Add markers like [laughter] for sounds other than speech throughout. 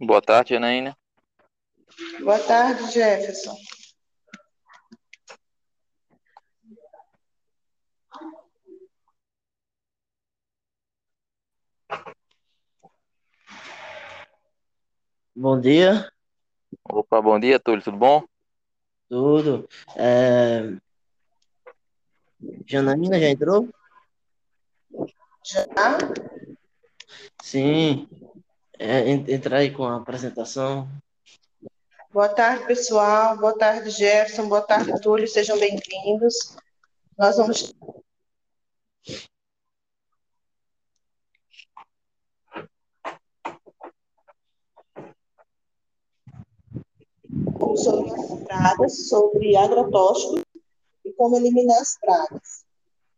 Boa tarde, Janaína. Boa tarde, Jefferson. Bom dia. Opa, bom dia, Túlio, tudo bom? Tudo. É... Janaína já entrou? Já? Sim. É, entrar aí com a apresentação. Boa tarde, pessoal. Boa tarde, Jefferson. Boa tarde, Túlio. Sejam bem-vindos. Nós vamos sobre as pragas, sobre agrotóxicos e como eliminar as pragas.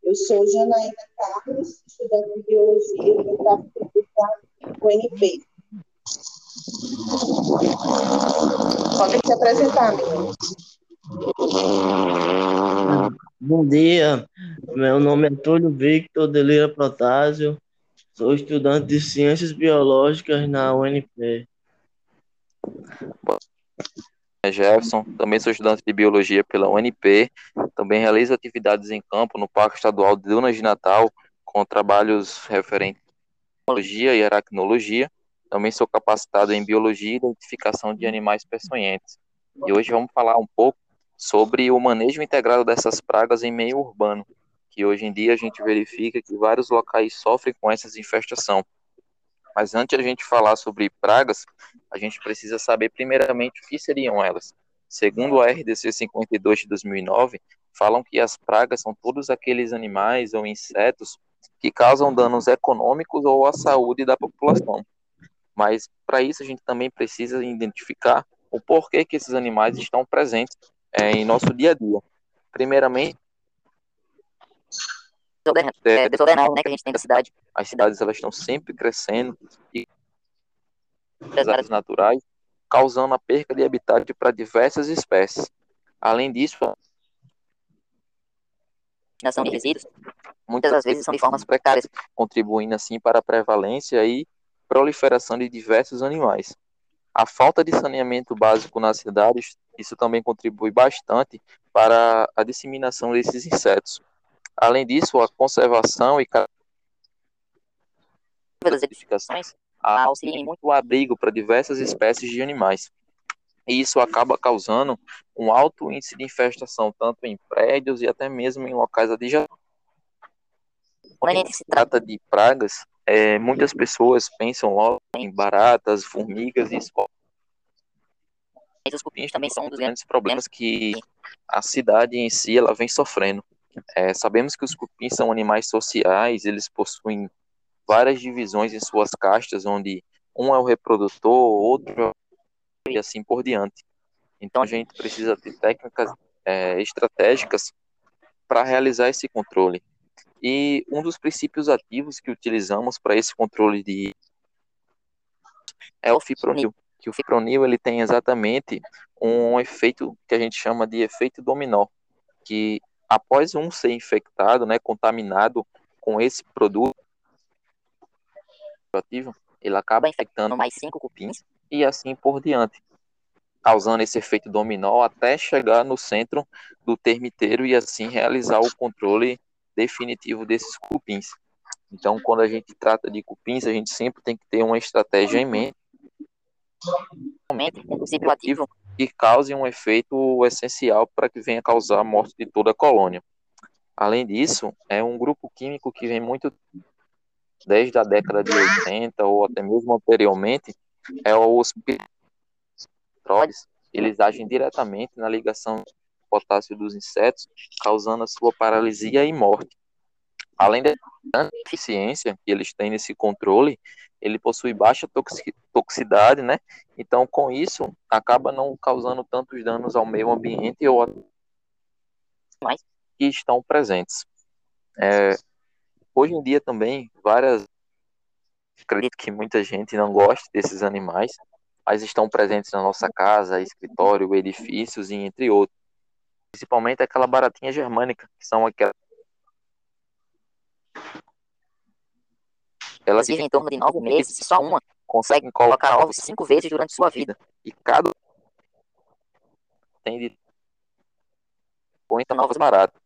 Eu sou Janaína Carlos, estudante de Biologia do Tráfico do UNP. Podem se apresentar, meninos. Bom dia, meu nome é Túlio Victor Delira Protásio, sou estudante de Ciências Biológicas na UNP. É Jefferson, também sou estudante de Biologia pela UNP, também realizo atividades em campo no Parque Estadual de Dunas de Natal, com trabalhos referentes à biologia e aracnologia, também sou capacitado em biologia e identificação de animais peçonhentos. E hoje vamos falar um pouco sobre o manejo integrado dessas pragas em meio urbano, que hoje em dia a gente verifica que vários locais sofrem com essas infestação. Mas antes de a gente falar sobre pragas, a gente precisa saber primeiramente o que seriam elas. Segundo a RDC 52 de 2009, falam que as pragas são todos aqueles animais ou insetos que causam danos econômicos ou à saúde da população. Mas para isso a gente também precisa identificar o porquê que esses animais estão presentes é, em nosso dia a dia. Primeiramente, é, desordenado, né, que a gente tem da cidade. As cidades elas estão sempre crescendo e as áreas naturais, causando a perca de habitat para diversas espécies. Além disso, a destinação de resíduos muitas das vezes são de formas precárias, contribuindo assim para a prevalência e proliferação de diversos animais. A falta de saneamento básico nas cidades, isso também contribui bastante para a disseminação desses insetos. Além disso, a conservação e das edificações auxiliam muito o abrigo para diversas espécies de animais. E isso acaba causando um alto índice de infestação, tanto em prédios e até mesmo em locais adjacentes. Quando a gente se trata de pragas, é, muitas pessoas pensam logo em baratas, formigas e escorpiões. Mas os cupins também são um dos grandes problemas que a cidade em si ela vem sofrendo. É, sabemos que os cupins são animais sociais, eles possuem várias divisões em suas castas, onde um é o reprodutor, outro é e assim por diante. Então a gente precisa ter técnicas é, estratégicas para realizar esse controle. E um dos princípios ativos que utilizamos para esse controle de é o fipronil, que o fipronil ele tem exatamente um efeito que a gente chama de efeito dominó, que após um ser infectado, né, contaminado com esse produto ativo, ele acaba infectando mais cinco cupins. e assim por diante, causando esse efeito dominó até chegar no centro do termiteiro e assim realizar o controle definitivo desses cupins. Então, quando a gente trata de cupins, a gente sempre tem que ter uma estratégia em mente. Que cause um efeito essencial para que venha causar a morte de toda a colônia. Além disso, é um grupo químico que vem muito desde a década de 80 ou até mesmo anteriormente, é os petróleos. Eles agem diretamente na ligação potássio dos insetos, causando a sua paralisia e morte. Além da eficiência que eles têm nesse controle, ele possui baixa toxicidade, né? Então, com isso, acaba não causando tantos danos ao meio ambiente ou Mas... que estão presentes. É, hoje em dia também, várias acredito que muita gente não goste desses animais, mas estão presentes na nossa casa, escritório, edifícios e entre outros principalmente aquela baratinha germânica, que são aquelas. Elas vivem em torno de nove meses, só uma conseguem colocar ovos cinco vezes durante sua vida. E cada tem de muita novas baratas.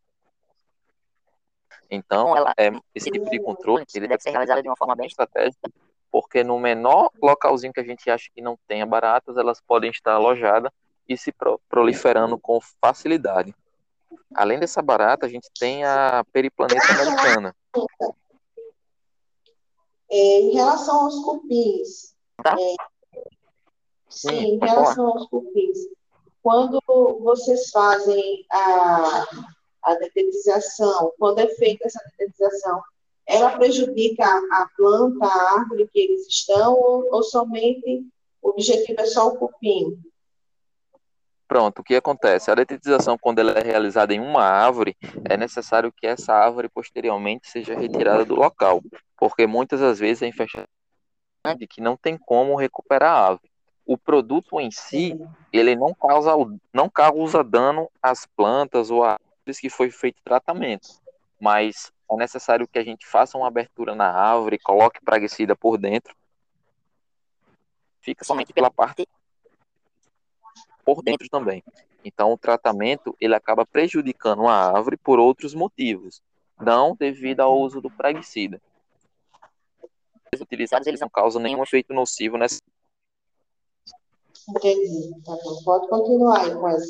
Então, Então, ela- é, esse tipo de controle Ele deve ser realizado de uma forma bem estratégica, porque no menor localzinho que a gente acha que não tenha baratas, elas podem estar alojadas e se pro- proliferando com facilidade. Além dessa barata, a gente tem a periplaneta americana. É, em relação aos cupins, Tá. é, sim, Sim, em pode relação aos cupins, quando vocês fazem a, a detetização, quando é feita essa detetização, ela prejudica a, a planta, a árvore que eles estão, ou, ou somente o objetivo é só o cupim? Pronto, o que acontece? A detetização, quando ela é realizada em uma árvore, é necessário que essa árvore posteriormente seja retirada do local, porque muitas das vezes a infestação é grande que não tem como recuperar a árvore. O produto em si, ele não causa, não causa dano às plantas ou às árvores que foi feito tratamento, mas é necessário que a gente faça uma abertura na árvore, coloque praguicida por dentro, fica somente pela parte por dentro também. Então, o tratamento ele acaba prejudicando a árvore por outros motivos, não devido ao uso do praguicida. Os utilizados eles não causam nenhum efeito nocivo nessa. Entendi. Tá bom. Pode continuar aí com as,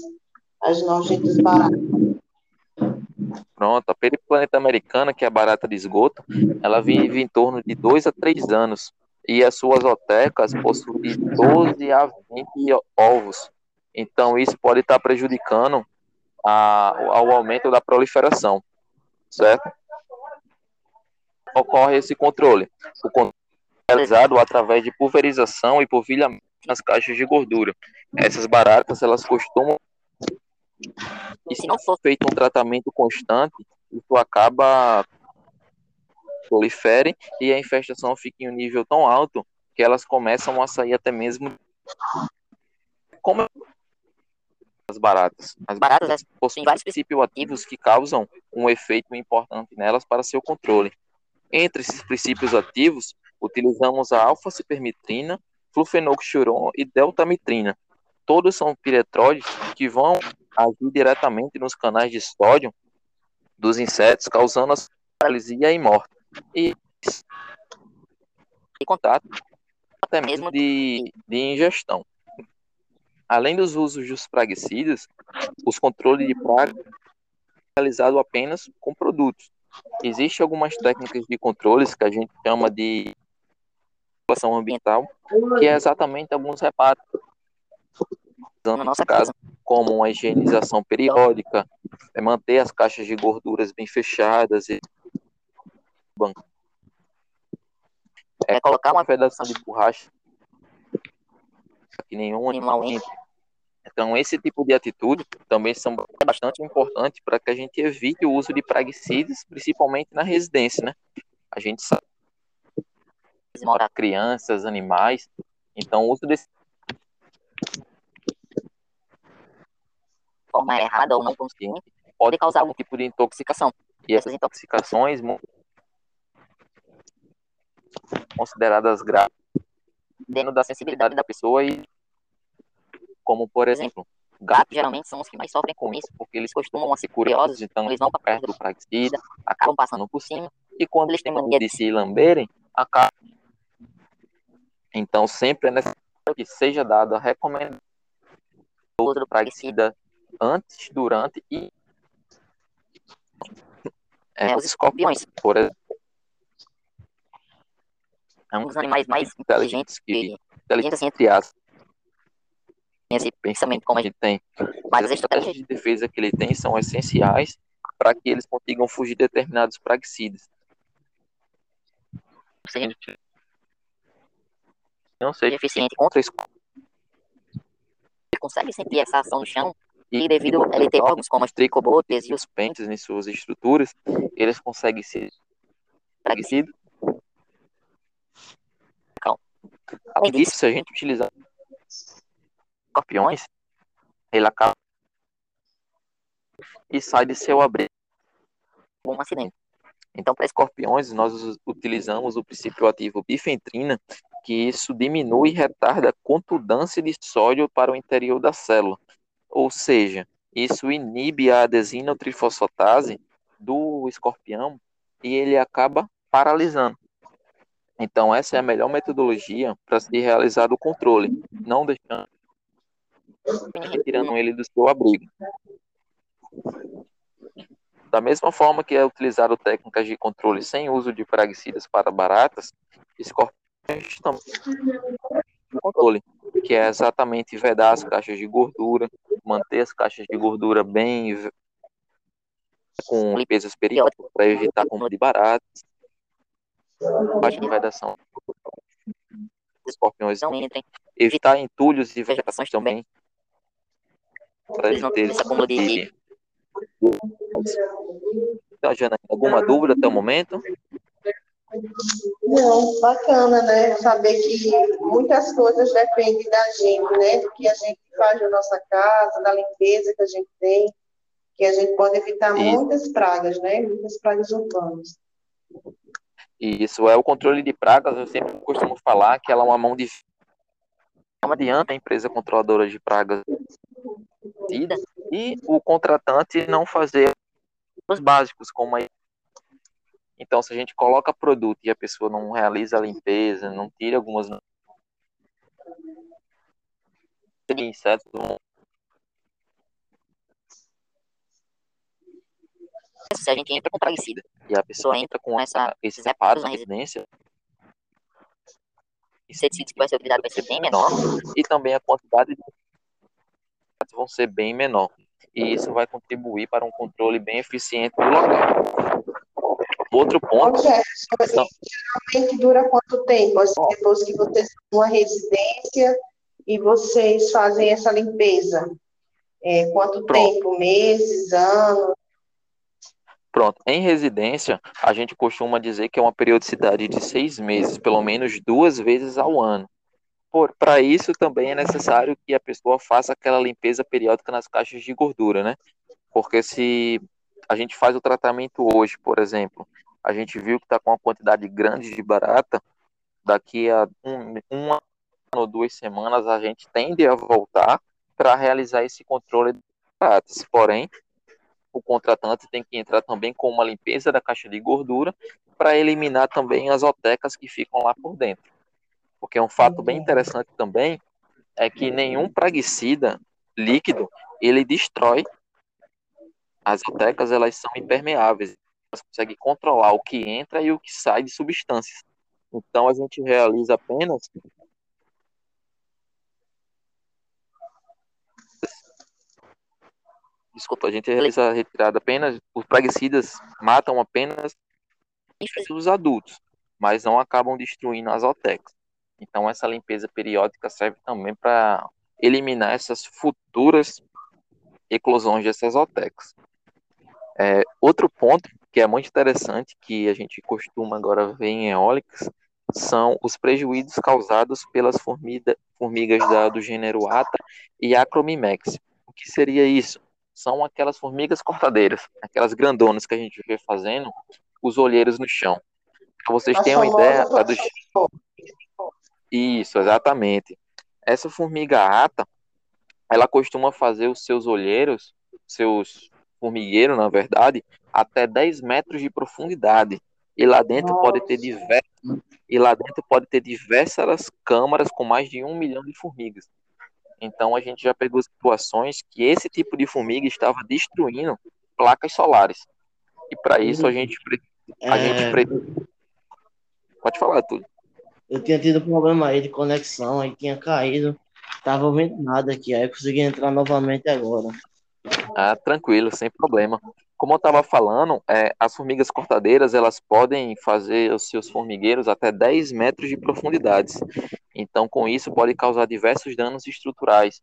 as nojentas baratas. Pronto, a periplaneta americana, que é a barata de esgoto, ela vive em torno de 2 a 3 anos e as suas otecas possuem de 12 a 20 ovos. Então, isso pode estar prejudicando a, ao aumento da proliferação, certo? Ocorre esse controle. O controle é realizado através de pulverização e polvilhamento nas caixas de gordura. Essas baratas, elas costumam e se não for feito um tratamento constante, isso acaba prolifere e a infestação fica em um nível tão alto que elas começam a sair até mesmo como as baratas. As Baratas, possuem vários princípios ativos que causam um efeito importante nelas para seu controle. Entre esses princípios ativos, utilizamos a alfa-cipermitrina, flufenoxuron e deltamitrina. Todos são piretróides que vão agir diretamente nos canais de sódio dos insetos, causando a paralisia e morte. E, e contato até mesmo de, de ingestão. Além dos usos dos praguicidas, os controles de praga realizado apenas com produtos. Existem algumas técnicas de controles que a gente chama de regulação ambiental, que é exatamente alguns reparos na nossa casa. como uma higienização periódica, é manter as caixas de gorduras bem fechadas e É colocar uma vedação de borracha que nenhum animal entre. Então, esse tipo de atitude também são bastante importantes para que a gente evite o uso de praguicidas, principalmente na residência, né? A gente sabe que mora crianças, animais, então o uso desse forma errada ou não consciente pode causar algum tipo de intoxicação. E essas intoxicações consideradas graves dentro da sensibilidade da pessoa e como por exemplo gatos geralmente são os que mais sofrem com isso porque eles costumam ser curiosos então eles vão para perto do praguicida acabam passando por cima e quando eles têm mania de se lamberem acabam. Então sempre é necessário que seja dada a recomendação do uso do antes durante e é, os escorpiões, por exemplo é um dos animais mais inteligentes inteligentes que que inteligente assim, entre aspas esse pensamento como a gente tem. mas as as estratégias de defesa que ele tem são essenciais para que eles consigam fugir de determinados praguicidas. Não seja eficientes contra isso. ele consegue sentir essa ação no chão e devido a ele ter órgãos como as tricobotes e os pentes em suas estruturas, eles conseguem ser praguicidas. Além disso, se a gente utilizar escorpiões, ele acaba e sai de seu abrigo. um acidente. Então, para escorpiões, nós utilizamos o princípio ativo bifentrina, que isso diminui e retarda a contundância de sódio para o interior da célula. Ou seja, isso inibe a adesina trifosfatase do escorpião e ele acaba paralisando. Então, essa é a melhor metodologia para se realizar o controle, não deixando retirando ele do seu abrigo. Da mesma forma que é utilizado técnicas de controle sem uso de praguicidas para baratas, escorpiões também controle, que é exatamente vedar as caixas de gordura, manter as caixas de gordura bem com limpezas periódicas para evitar acúmulo de baratas, parte de vedação escorpiões não entrem, evitar entulhos e vegetações também, para evitar esse acúmulo de então, Jana, alguma dúvida até o momento? Não, bacana, né? Saber que muitas coisas dependem da gente, né? Do que a gente faz na nossa casa, da limpeza que a gente tem, que a gente pode evitar Isso. muitas pragas, né? Muitas pragas urbanas. Isso é o controle de pragas. Eu sempre costumo falar que ela é uma mão de não adianta a empresa controladora de pragas e o contratante não fazer os básicos, como a então, se a gente coloca produto e a pessoa não realiza a limpeza, não tira algumas insetos se a gente entra com praguicida e a pessoa entra com essa, esses reparos na residência, inseticidas que vai ser utilizado vai ser bem menor e também a quantidade de vão ser bem menor. E isso vai contribuir para um controle bem eficiente do local. Outro ponto. É, geralmente dura quanto tempo? Assim, depois que vocês têm uma residência e vocês fazem essa limpeza? É, quanto Pronto. tempo? Meses, anos? Pronto. Em residência, a gente costuma dizer que é uma periodicidade de seis meses, pelo menos duas vezes ao ano. Para isso, também é necessário que a pessoa faça aquela limpeza periódica nas caixas de gordura, né? Porque se a gente faz o tratamento hoje, por exemplo, a gente viu que está com uma quantidade grande de barata, daqui a um, uma ou duas semanas a gente tende a voltar para realizar esse controle de baratas. Porém, o contratante tem que entrar também com uma limpeza da caixa de gordura para eliminar também as otecas que ficam lá por dentro. Porque um fato bem interessante também é que nenhum praguicida líquido ele destrói as otecas, elas são impermeáveis. Elas conseguem controlar o que entra e o que sai de substâncias. Então a gente realiza apenas Desculpa, a gente realiza a retirada apenas, os praguicidas matam apenas os adultos, mas não acabam destruindo as otecas. Então essa limpeza periódica serve também para eliminar essas futuras eclosões dessas otecas. É, outro ponto que é muito interessante, que a gente costuma agora ver em eólicas, são os prejuízos causados pelas formida, formigas da, do gênero Ata e Acromimex. O que seria isso? São aquelas formigas cortadeiras, aquelas grandonas que a gente vê fazendo os olheiros no chão. Para vocês terem uma ideia, a do... Isso, exatamente. Essa formiga ata, ela costuma fazer os seus olheiros, seus formigueiros, na verdade, até 10 metros de profundidade. E lá dentro Nossa. pode ter diversas, e lá dentro pode ter diversas câmaras com mais de um milhão de formigas. Então a gente já pegou situações que esse tipo de formiga estava destruindo placas solares. E para isso a gente a é... gente pode falar tudo. Eu tinha tido problema aí de conexão, aí tinha caído, tava vendo nada aqui, aí consegui entrar novamente agora. Ah, tranquilo, sem problema. Como eu estava falando, é, as formigas cortadeiras elas podem fazer os seus formigueiros até 10 metros de profundidade. Então, com isso, pode causar diversos danos estruturais.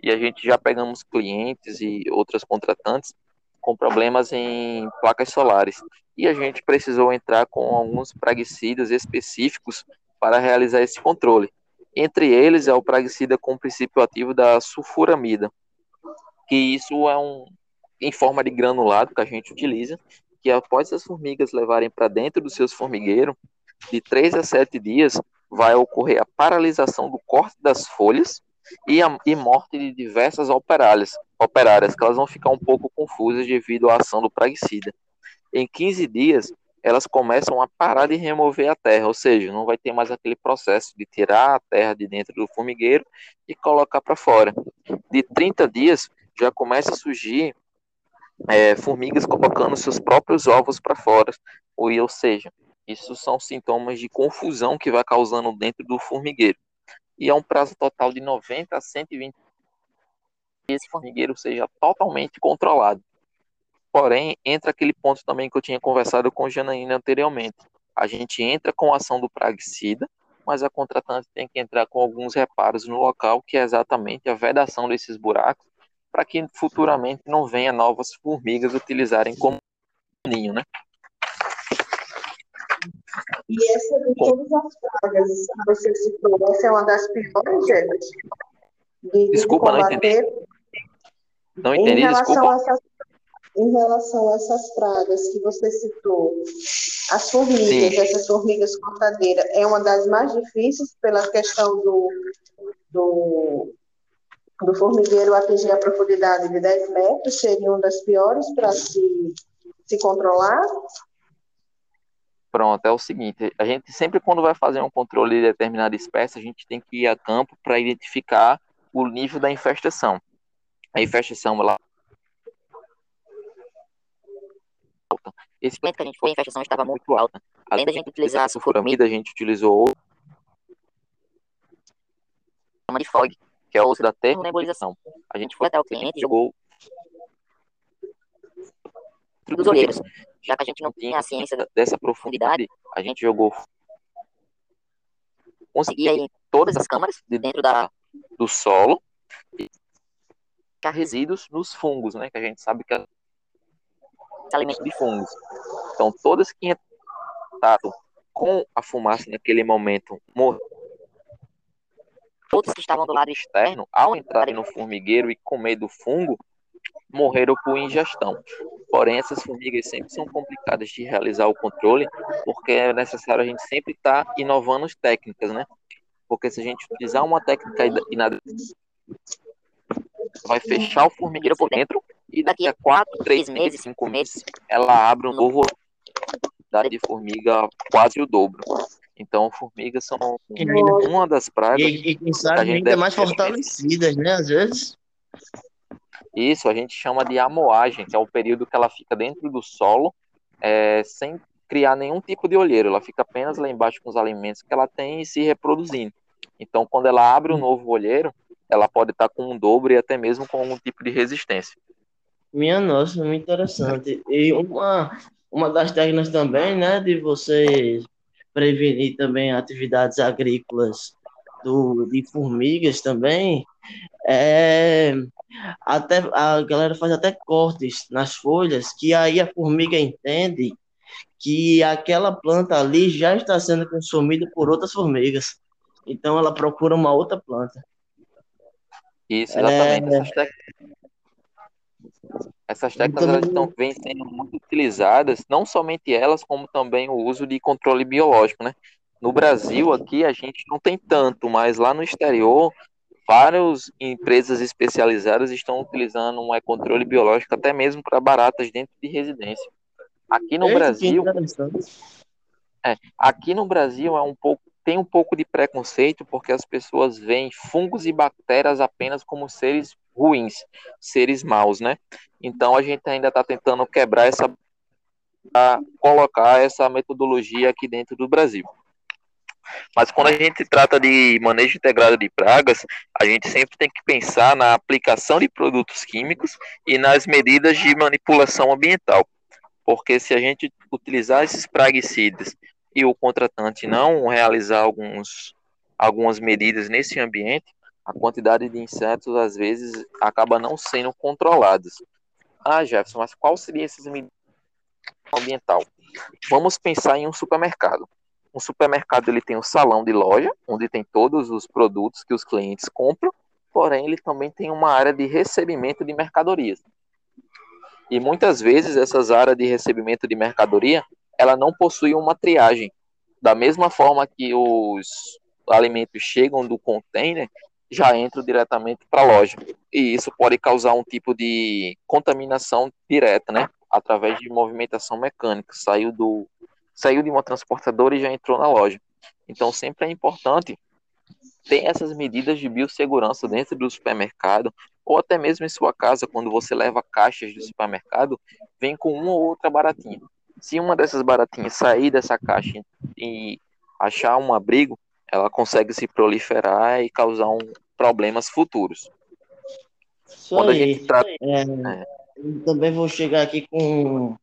E a gente já pegamos clientes e outras contratantes com problemas em placas solares. E a gente precisou entrar com alguns praguicidas específicos para realizar esse controle. Entre eles é o praguicida com princípio ativo da sulfuramida, que isso é um, em forma de granulado que a gente utiliza, que após as formigas levarem para dentro dos seus formigueiros, de 3 a 7 dias, vai ocorrer a paralisação do corte das folhas e, a, e morte de diversas operárias, operárias, que elas vão ficar um pouco confusas devido à ação do praguicida. Em 15 dias, elas começam a parar de remover a terra, ou seja, não vai ter mais aquele processo de tirar a terra de dentro do formigueiro e colocar para fora. De 30 dias, já começa a surgir é, formigas colocando seus próprios ovos para fora, ou, ou seja, isso são sintomas de confusão que vai causando dentro do formigueiro. E é um prazo total de 90 a 120 esse formigueiro seja totalmente controlado. Porém, entra aquele ponto também que eu tinha conversado com Janaína anteriormente. A gente entra com a ação do praguicida, mas a contratante tem que entrar com alguns reparos no local, que é exatamente a vedação desses buracos, para que futuramente não venha novas formigas utilizarem como ninho, né? E essa de todas as pragas que você citou, essa é uma das piores, gente? De, Desculpa, de não entendi. Não entendi, em desculpa. Essas, em relação a essas pragas que você citou, as formigas, Sim. essas formigas cortadeiras, é uma das mais difíceis pela questão do, do, do formigueiro atingir a profundidade de 10 metros, seria uma das piores para se, se controlar? Pronto, é o seguinte, a gente sempre quando vai fazer um controle de determinada espécie, a gente tem que ir a campo para identificar o nível da infestação. A infestação ela Esse momento que a gente foi, a infestação estava muito alta. Além da gente utilizar a sulfuramida, a gente utilizou de FOG, que é o uso da termonebulização. A gente foi até o cliente e jogou dos olheiros. Já que a gente não tinha a ciência dessa profundidade, a gente jogou conseguia em todas as câmaras de dentro da, do solo e resíduos nos fungos, né? Que a gente sabe que é alimento de fungos. Então, todas que entraram com a fumaça naquele momento morreram. Todos que estavam do lado externo, ao entrarem no formigueiro e comer do fungo, morreram por ingestão. Porém, essas formigas sempre são complicadas de realizar o controle, porque é necessário a gente sempre estar tá inovando as técnicas, né? Porque se a gente utilizar uma técnica inadequada, vai fechar o formigueiro por dentro e daqui a quatro, três meses, cinco meses, ela abre um novo de formiga quase o dobro. Então, formigas são uma das pragas. E, e quem sabe ainda mais fortalecidas, né? Às vezes. Isso, a gente chama de amoagem, que é o período que ela fica dentro do solo, é, sem criar nenhum tipo de olheiro. Ela fica apenas lá embaixo com os alimentos que ela tem e se reproduzindo. Então, quando ela abre um novo olheiro, ela pode estar com um dobro e até mesmo com algum tipo de resistência. Minha nossa, muito interessante. E uma, uma das técnicas também, né, de você prevenir também atividades agrícolas do, de formigas também, é, até, a galera faz até cortes nas folhas, que aí a formiga entende que aquela planta ali já está sendo consumida por outras formigas. Então ela procura uma outra planta. Isso, exatamente. É... Essas, técnicas, elas estão, vêm sendo muito utilizadas, não somente elas, como também o uso de controle biológico, né? No Brasil, aqui, a gente não tem tanto, mas lá no exterior, várias empresas especializadas estão utilizando um controle biológico até mesmo para baratas dentro de residência. Aqui no Brasil, é, aqui no Brasil é um pouco tem um pouco de preconceito porque as pessoas veem fungos e bactérias apenas como seres ruins, seres maus, né? Então a gente ainda está tentando quebrar essa, colocar essa metodologia aqui dentro do Brasil. Mas quando a gente trata de manejo integrado de pragas, a gente sempre tem que pensar na aplicação de produtos químicos e nas medidas de manipulação ambiental. Porque se a gente utilizar esses praguicidas e o contratante não realizar alguns, algumas medidas nesse ambiente, a quantidade de insetos às vezes acaba não sendo controlada. Ah, Jefferson, mas qual seria essas medidas ambiental? Vamos pensar em um supermercado. Um supermercado ele tem um salão de loja, onde tem todos os produtos que os clientes compram, porém ele também tem uma área de recebimento de mercadorias. E muitas vezes essas áreas de recebimento de mercadoria ela não possui uma triagem. Da mesma forma que os, alimentos chegam do container, já entram diretamente para a loja. E isso pode causar um tipo de contaminação direta, né? Através de movimentação mecânica. Saiu, do, saiu de uma transportadora e já entrou na loja. Então, sempre é importante ter essas medidas de biossegurança dentro do supermercado, ou até mesmo em sua casa, quando você leva caixas do supermercado, vem com uma ou outra baratinha. Se uma dessas baratinhas sair dessa caixa e achar um abrigo, ela consegue se proliferar e causar um, problemas futuros. Isso Quando aí. a gente trata... É, é. também vou chegar aqui com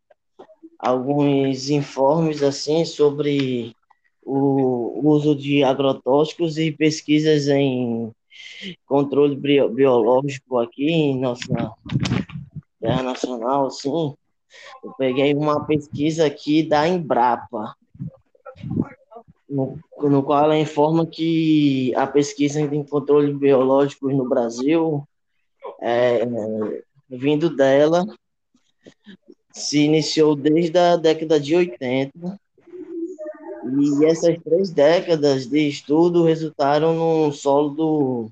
alguns informes assim sobre o uso de agrotóxicos e pesquisas em controle biológico aqui em nossa terra nacional, assim. Eu peguei uma pesquisa aqui da Embrapa, no, no qual ela informa que a pesquisa em controle biológico no Brasil, é, vindo dela, se iniciou desde a década de 80, e essas três décadas de estudo resultaram num solo do,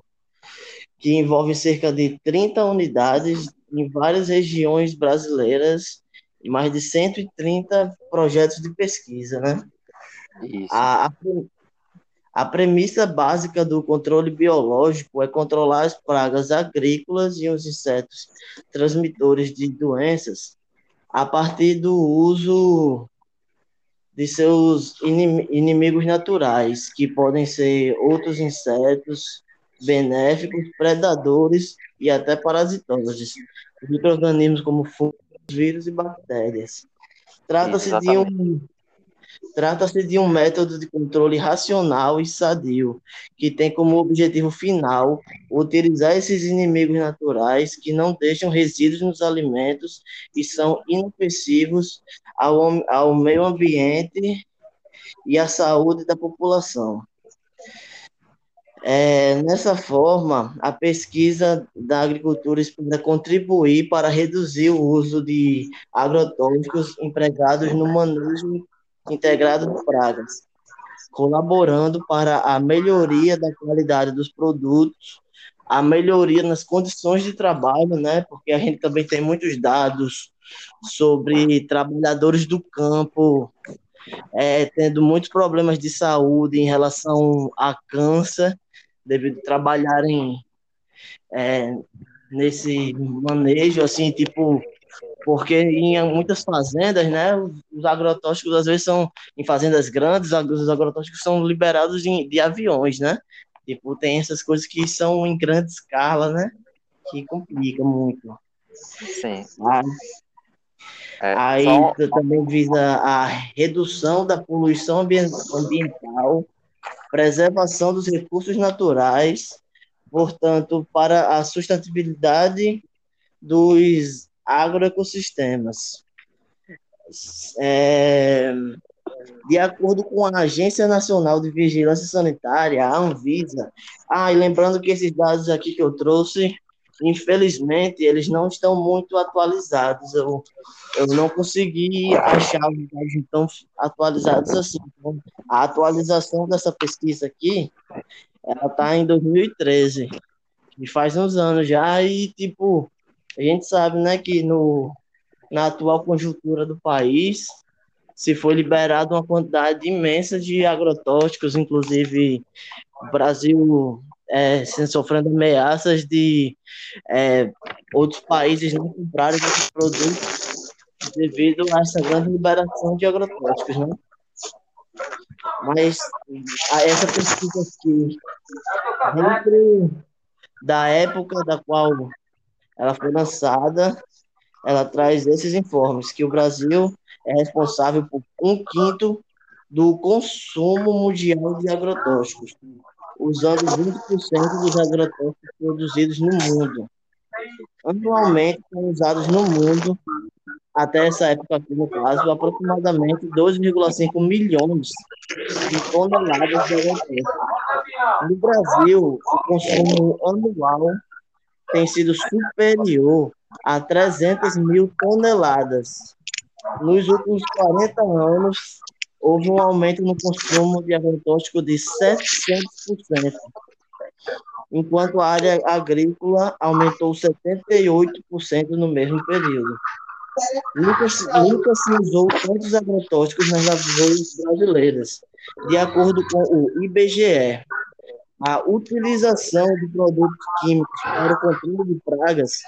que envolve cerca de 30 unidades em várias regiões brasileiras e mais de 130 projetos de pesquisa, né? A, a, a premissa básica do controle biológico é controlar as pragas agrícolas e os insetos transmitores de doenças a partir do uso de seus inimigos naturais, que podem ser outros insetos benéficos, predadores e até parasitoses, micro-organismos como fungos, vírus e bactérias. Trata-se de um Trata-se de um método de controle racional e sadio, que tem como objetivo final utilizar esses inimigos naturais que não deixam resíduos nos alimentos e são inofensivos ao, ao meio ambiente e à saúde da população. É, nessa forma, a pesquisa da agricultura espera contribuir para reduzir o uso de agrotóxicos empregados no manejo integrado de pragas, colaborando para a melhoria da qualidade dos produtos, a melhoria nas condições de trabalho, né? Porque a gente também tem muitos dados sobre trabalhadores do campo é, tendo muitos problemas de saúde em relação a câncer, devido a trabalharem é, nesse manejo, assim, tipo, porque em muitas fazendas, né, os agrotóxicos às vezes são em fazendas grandes, os agrotóxicos são liberados de, de aviões, né? Tipo, tem essas coisas que são em grande escala, né? Que complica muito. Sim. é, aí só... também visa a redução da poluição ambiental, preservação dos recursos naturais, portanto, para a sustentabilidade dos agroecossistemas. É, de acordo com a Agência Nacional de Vigilância Sanitária, a Anvisa, ah, e lembrando que esses dados aqui que eu trouxe, infelizmente, eles não estão muito atualizados. Eu, eu não consegui achar os dados tão atualizados assim. Então, a atualização dessa pesquisa aqui, ela está em 2013, que faz uns anos já, e, tipo, a gente sabe, né, que no, na atual conjuntura do país se foi liberado uma quantidade imensa de agrotóxicos, inclusive o Brasil é, sofrendo ameaças de é, outros países não comprarem esses produtos devido a essa grande liberação de agrotóxicos, né? Mas essa pesquisa aqui, da época da qual ela foi lançada, ela traz esses informes, que o Brasil é responsável por um quinto do consumo mundial de agrotóxicos, usando 20% dos agrotóxicos produzidos no mundo. Anualmente são usados no mundo, até essa época aqui no caso, aproximadamente 2,5 milhões de toneladas de agrotóxicos. No Brasil, o consumo anual tem sido superior a 300 mil toneladas. Nos últimos 40 anos, houve um aumento no consumo de agrotóxico de 700%, enquanto a área agrícola aumentou 78% no mesmo período. Nunca, nunca se usou tantos agrotóxicos nas lavouras brasileiras, de acordo com o IBGE. A utilização de produtos químicos para o controle de pragas,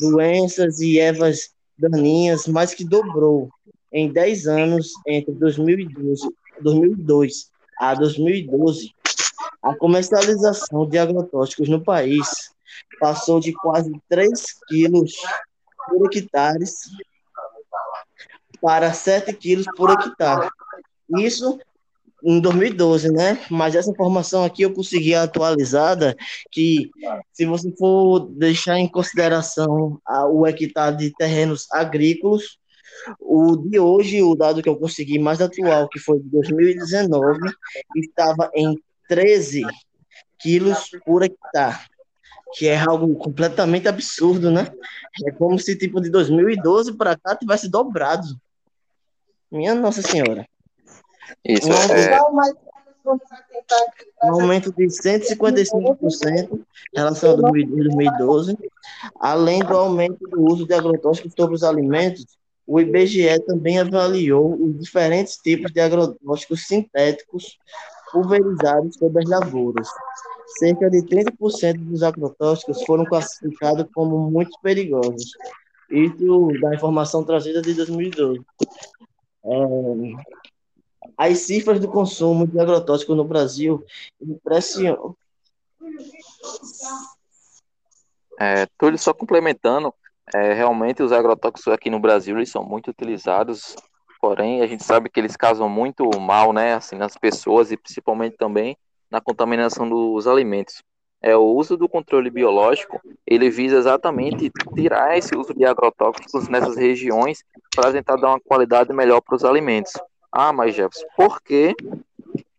doenças e ervas daninhas mais que dobrou em 10 anos entre 2012, 2002 a 2012. A comercialização de agrotóxicos no país passou de quase 3 quilos por hectare para 7 quilos por hectare. Isso em 2012, né? Mas essa informação aqui eu consegui atualizada, que se você for deixar em consideração a, o hectare de terrenos agrícolas, o de hoje, o dado que eu consegui mais atual, que foi de 2019, estava em 13 quilos por hectare, que é algo completamente absurdo, né? É como se, tipo, de 2012 para cá tivesse dobrado. Minha Nossa Senhora. Isso, um, é... um aumento de 155% em relação a 2012, além do aumento do uso de agrotóxicos sobre os alimentos, o IBGE também avaliou os diferentes tipos de agrotóxicos sintéticos pulverizados sobre as lavouras. Cerca de 30% dos agrotóxicos foram classificados como muito perigosos. Isso da informação trazida de 2012. É, as cifras do consumo de agrotóxico no Brasil impressionam. É, Túlio, só complementando, é, realmente os agrotóxicos aqui no Brasil eles são muito utilizados, porém a gente sabe que eles causam muito mal, né, assim, nas pessoas e principalmente também na contaminação dos alimentos. É, o uso do controle biológico, ele visa exatamente tirar esse uso de agrotóxicos nessas regiões para tentar dar uma qualidade melhor para os alimentos. Ah, mas Jefferson, por que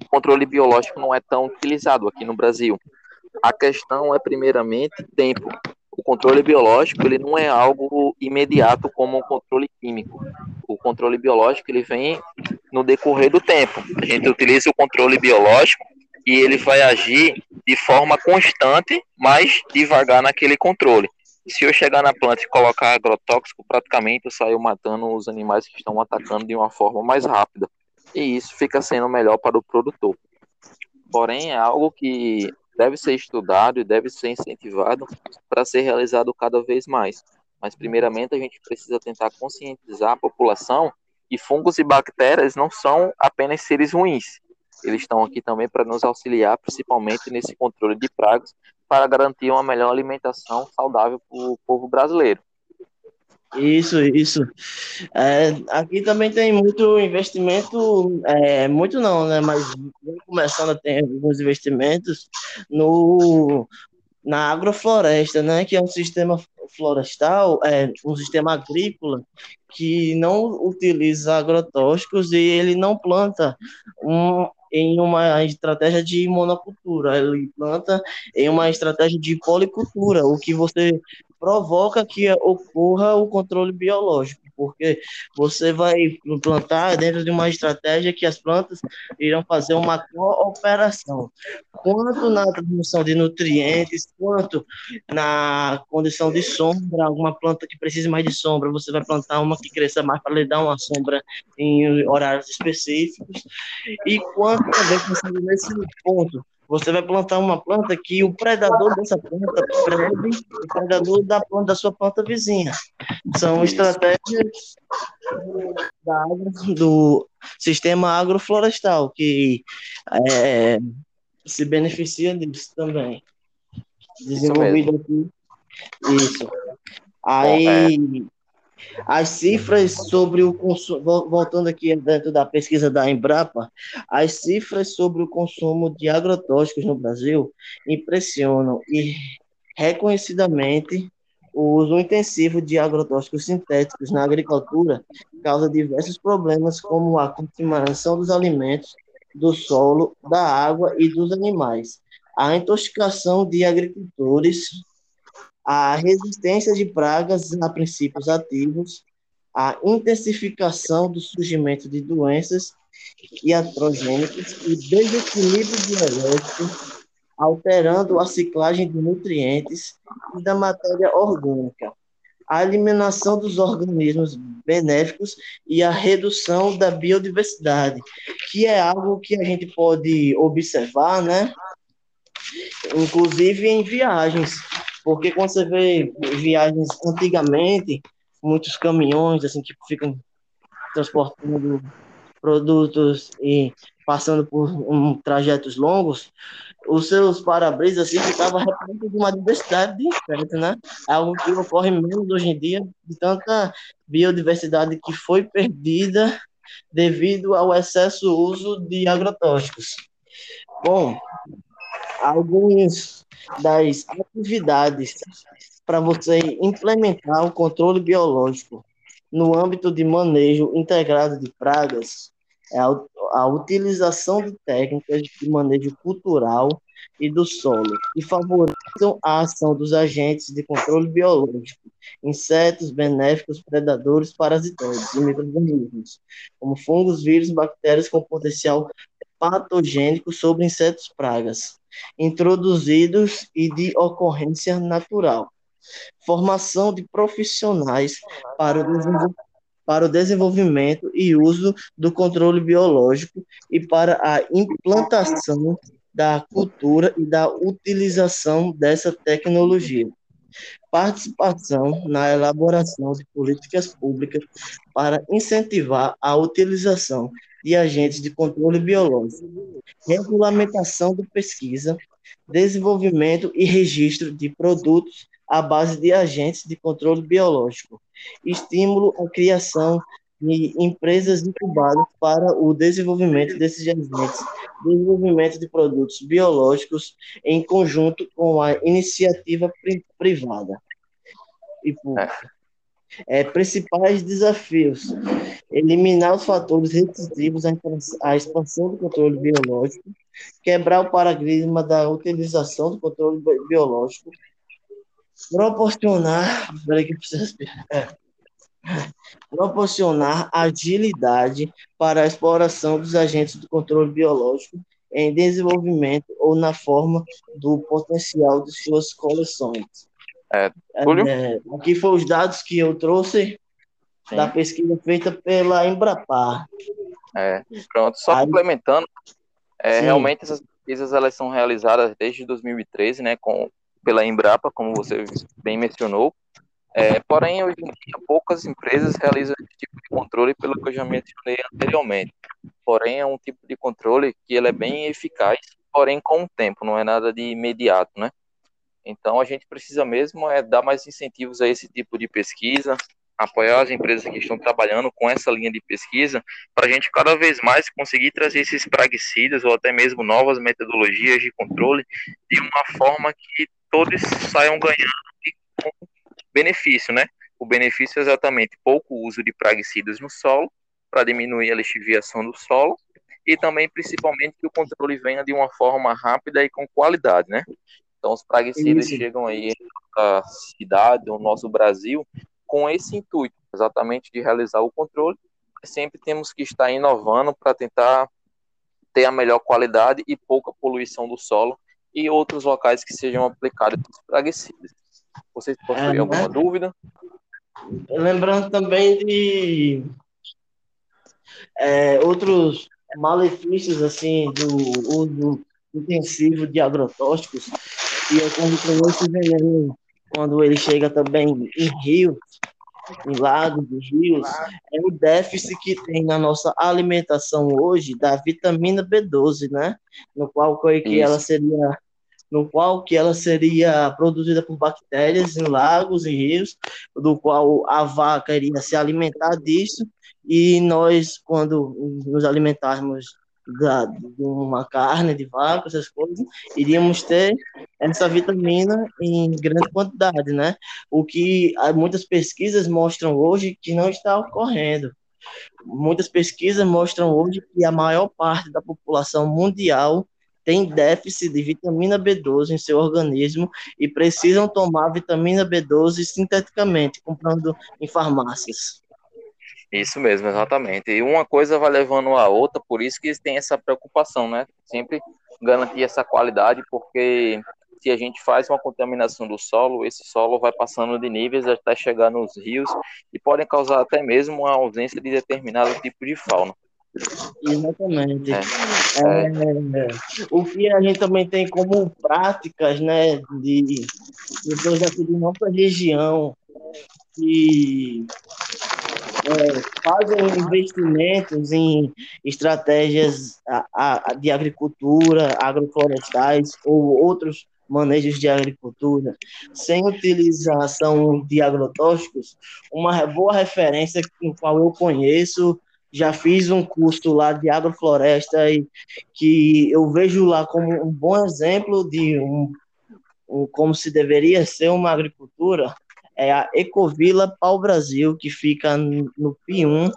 o controle biológico não é tão utilizado aqui no Brasil? A questão é, primeiramente, tempo o controle biológico ele não é algo imediato como o controle químico. O controle biológico ele vem no decorrer do tempo. A gente utiliza o controle biológico e ele vai agir de forma constante, mas devagar naquele controle. Se eu chegar na planta e colocar agrotóxico, praticamente eu saio matando os animais que estão atacando de uma forma mais rápida. E isso fica sendo melhor para o produtor. Porém, é algo que deve ser estudado e deve ser incentivado para ser realizado cada vez mais. Mas, primeiramente, a gente precisa tentar conscientizar a população que fungos e bactérias não são apenas seres ruins. Eles estão aqui também para nos auxiliar, principalmente nesse controle de pragas, para garantir uma melhor alimentação saudável para o povo brasileiro. Isso, isso. É, aqui também tem muito investimento, é, muito não, né? Mas começando a ter alguns investimentos no, na agrofloresta, né? Que é um sistema florestal, é um sistema agrícola que não utiliza agrotóxicos e ele não planta um, em uma estratégia de monocultura, ele planta em uma estratégia de policultura, o que você provoca que ocorra o controle biológico, porque você vai plantar dentro de uma estratégia que as plantas irão fazer uma cooperação, quanto na transmissão de nutrientes, quanto na condição de sombra, alguma planta que precise mais de sombra, você vai plantar uma que cresça mais para lhe dar uma sombra em horários específicos, e quanto também nesse ponto, você vai plantar uma planta que o predador dessa planta preve o predador da planta da sua planta vizinha. São estratégias da, do sistema agroflorestal que é, se beneficia disso também. Desenvolvido aqui. Isso. Aí, as cifras sobre o consumo, voltando aqui dentro da pesquisa da Embrapa, as cifras sobre o consumo de agrotóxicos no Brasil impressionam e reconhecidamente o uso intensivo de agrotóxicos sintéticos na agricultura causa diversos problemas como a contaminação dos alimentos, do solo, da água e dos animais, a intoxicação de agricultores a resistência de pragas a princípios ativos, a intensificação do surgimento de doenças iatrogênicas e desequilíbrio biológico, alterando a ciclagem de nutrientes e da matéria orgânica, a eliminação dos organismos benéficos e a redução da biodiversidade, que é algo que a gente pode observar, né? Inclusive em viagens, porque quando você vê viagens antigamente, muitos caminhões assim que ficam transportando produtos e passando por um, trajetos longos, os seus para-brisas assim ficavam repletos de uma diversidade de insetos, né? Algo que ocorre menos hoje em dia, de tanta biodiversidade que foi perdida devido ao excesso uso de agrotóxicos. Bom, algumas das atividades para você implementar o controle biológico no âmbito de manejo integrado de pragas é a, a utilização de técnicas de manejo cultural e do solo, que favorecem a ação dos agentes de controle biológico, insetos benéficos, predadores, parasitores e micro-organismos, como fungos, vírus, bactérias com potencial patogênico sobre insetos pragas, introduzidos e de ocorrência natural. Formação de profissionais para o para o desenvolvimento e uso do controle biológico e para a implantação da cultura e da utilização dessa tecnologia. Participação na elaboração de políticas públicas para incentivar a utilização de agentes de controle biológico, regulamentação de pesquisa, desenvolvimento e registro de produtos à base de agentes de controle biológico, estímulo à criação de empresas incubadas para o desenvolvimento desses agentes, desenvolvimento de produtos biológicos em conjunto com a iniciativa privada. E pública. É, principais desafios: eliminar os fatores restritivos à expansão do controle biológico, quebrar o paradigma da utilização do controle biológico, proporcionar, peraí que precisa é, proporcionar agilidade para a exploração dos agentes do controle biológico em desenvolvimento ou na forma do potencial de suas coleções. É, é, aqui foram os dados que eu trouxe Sim. da pesquisa feita pela Embrapar. É, pronto, só Aí, complementando, é, realmente essas pesquisas elas são realizadas desde 2013, né, com pela Embrapa, como você bem mencionou. É, porém, hoje em dia, poucas empresas realizam esse tipo de controle, pelo que eu já mencionei anteriormente. Porém, é um tipo de controle que ele é bem eficaz, porém com o tempo, não é nada de imediato, né? Então, a gente precisa mesmo é dar mais incentivos a esse tipo de pesquisa, apoiar as empresas que estão trabalhando com essa linha de pesquisa, para a gente cada vez mais conseguir trazer esses praguicidas ou até mesmo novas metodologias de controle de uma forma que todos saiam ganhando com benefício, né? O benefício é exatamente pouco uso de praguicidas no solo, para diminuir a lixiviação do solo, e também, principalmente, que o controle venha de uma forma rápida e com qualidade, né? Então, os praguicidas Isso. chegam aí na cidade, no nosso Brasil, com esse intuito, exatamente de realizar o controle. Sempre temos que estar inovando para tentar ter a melhor qualidade e pouca poluição do solo e outros locais que sejam aplicados praguicidas. Vocês possuem é, alguma né? dúvida? Lembrando também de é, outros malefícios assim do uso intensivo de agrotóxicos e ocorre esse veneno quando ele chega também em rios, em lagos rios, é o déficit que tem na nossa alimentação hoje da vitamina B12, né? No qual que ela seria no qual que ela seria produzida por bactérias em lagos e rios, do qual a vaca iria se alimentar disso, e nós, quando nos alimentarmos da, de uma carne de vaca, essas coisas, iríamos ter essa vitamina em grande quantidade, né? O que muitas pesquisas mostram hoje que não está ocorrendo. Muitas pesquisas mostram hoje que a maior parte da população mundial tem déficit de vitamina B12 em seu organismo e precisam tomar vitamina B12 sinteticamente, comprando em farmácias. Isso mesmo, exatamente. E uma coisa vai levando a outra, por isso que tem essa preocupação, né? Sempre garantir essa qualidade, porque se a gente faz uma contaminação do solo, esse solo vai passando de níveis até chegar nos rios e podem causar até mesmo a ausência de determinado tipo de fauna. Exatamente. É. É, o que a gente também tem como práticas, né, de pessoas aqui de nossa região que é, fazem investimentos em estratégias de agricultura, agroflorestais ou outros manejos de agricultura, sem utilização de agrotóxicos, uma boa referência com qual eu conheço, já fiz um curso lá de agrofloresta e que eu vejo lá como um bom exemplo de um, um como se deveria ser uma agricultura, é a Ecovila Pau Brasil, que fica no P1.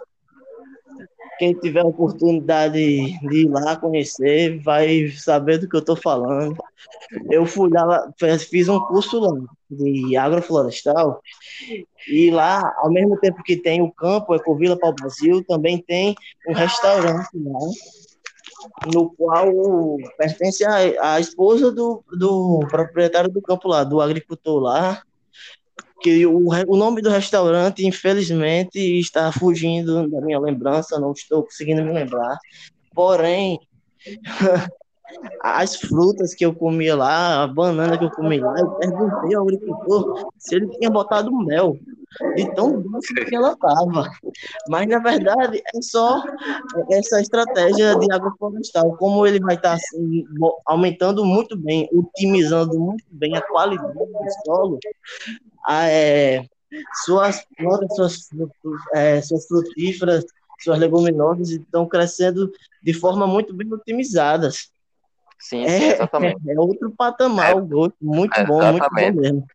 Quem tiver a oportunidade de ir lá conhecer, vai saber do que eu estou falando. Eu fui lá, fiz um curso lá de agroflorestal, e lá, ao mesmo tempo que tem o campo Ecovila Pau Brasil, também tem um restaurante lá, no qual pertence à, esposa do, do proprietário do campo lá, do agricultor lá, que o, o nome do restaurante, infelizmente, está fugindo da minha lembrança, não estou conseguindo me lembrar. Porém, [laughs] as frutas que eu comia lá, a banana que eu comia lá, eu perguntei ao agricultor se ele tinha botado mel, de tão doce que ela estava. Mas, na verdade, é só essa estratégia de agroflorestal, como ele vai estar assim, aumentando muito bem, otimizando muito bem a qualidade do solo, é, suas plantas, suas, é, suas frutíferas, suas leguminosas estão crescendo de forma muito bem otimizadas. Sim, sim é, exatamente. É, outro patamar, é, muito bom, muito bom mesmo.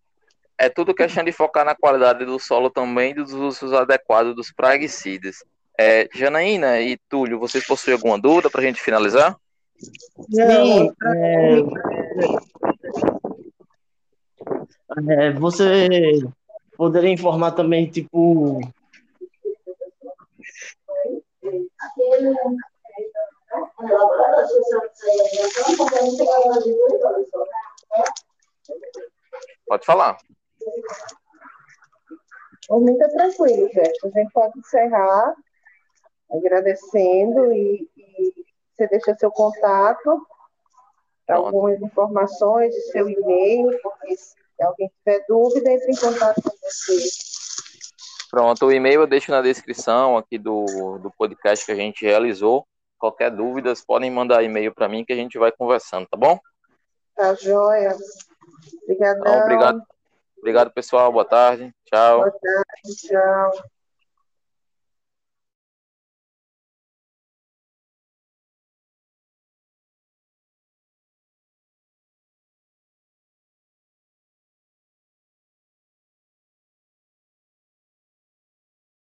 É tudo questão de focar na qualidade do solo também e dos usos adequados dos praguicidas. É, Janaína e Túlio, vocês possuem alguma dúvida para a gente finalizar? Sim, é, é, você poderia informar também, tipo. Pode falar. Muito tranquilo, gente. A gente pode encerrar agradecendo e, e você deixa seu contato, algumas informações, seu e-mail, porque se alguém tiver dúvida, entre em contato com você. Pronto, o e-mail eu deixo na descrição aqui do, do podcast que a gente realizou. Qualquer dúvida, podem mandar e-mail para mim que a gente vai conversando, tá bom? Tá joia. Obrigadão. Então, obrigado. Obrigado, pessoal. Boa tarde. Tchau. Boa tarde. Tchau.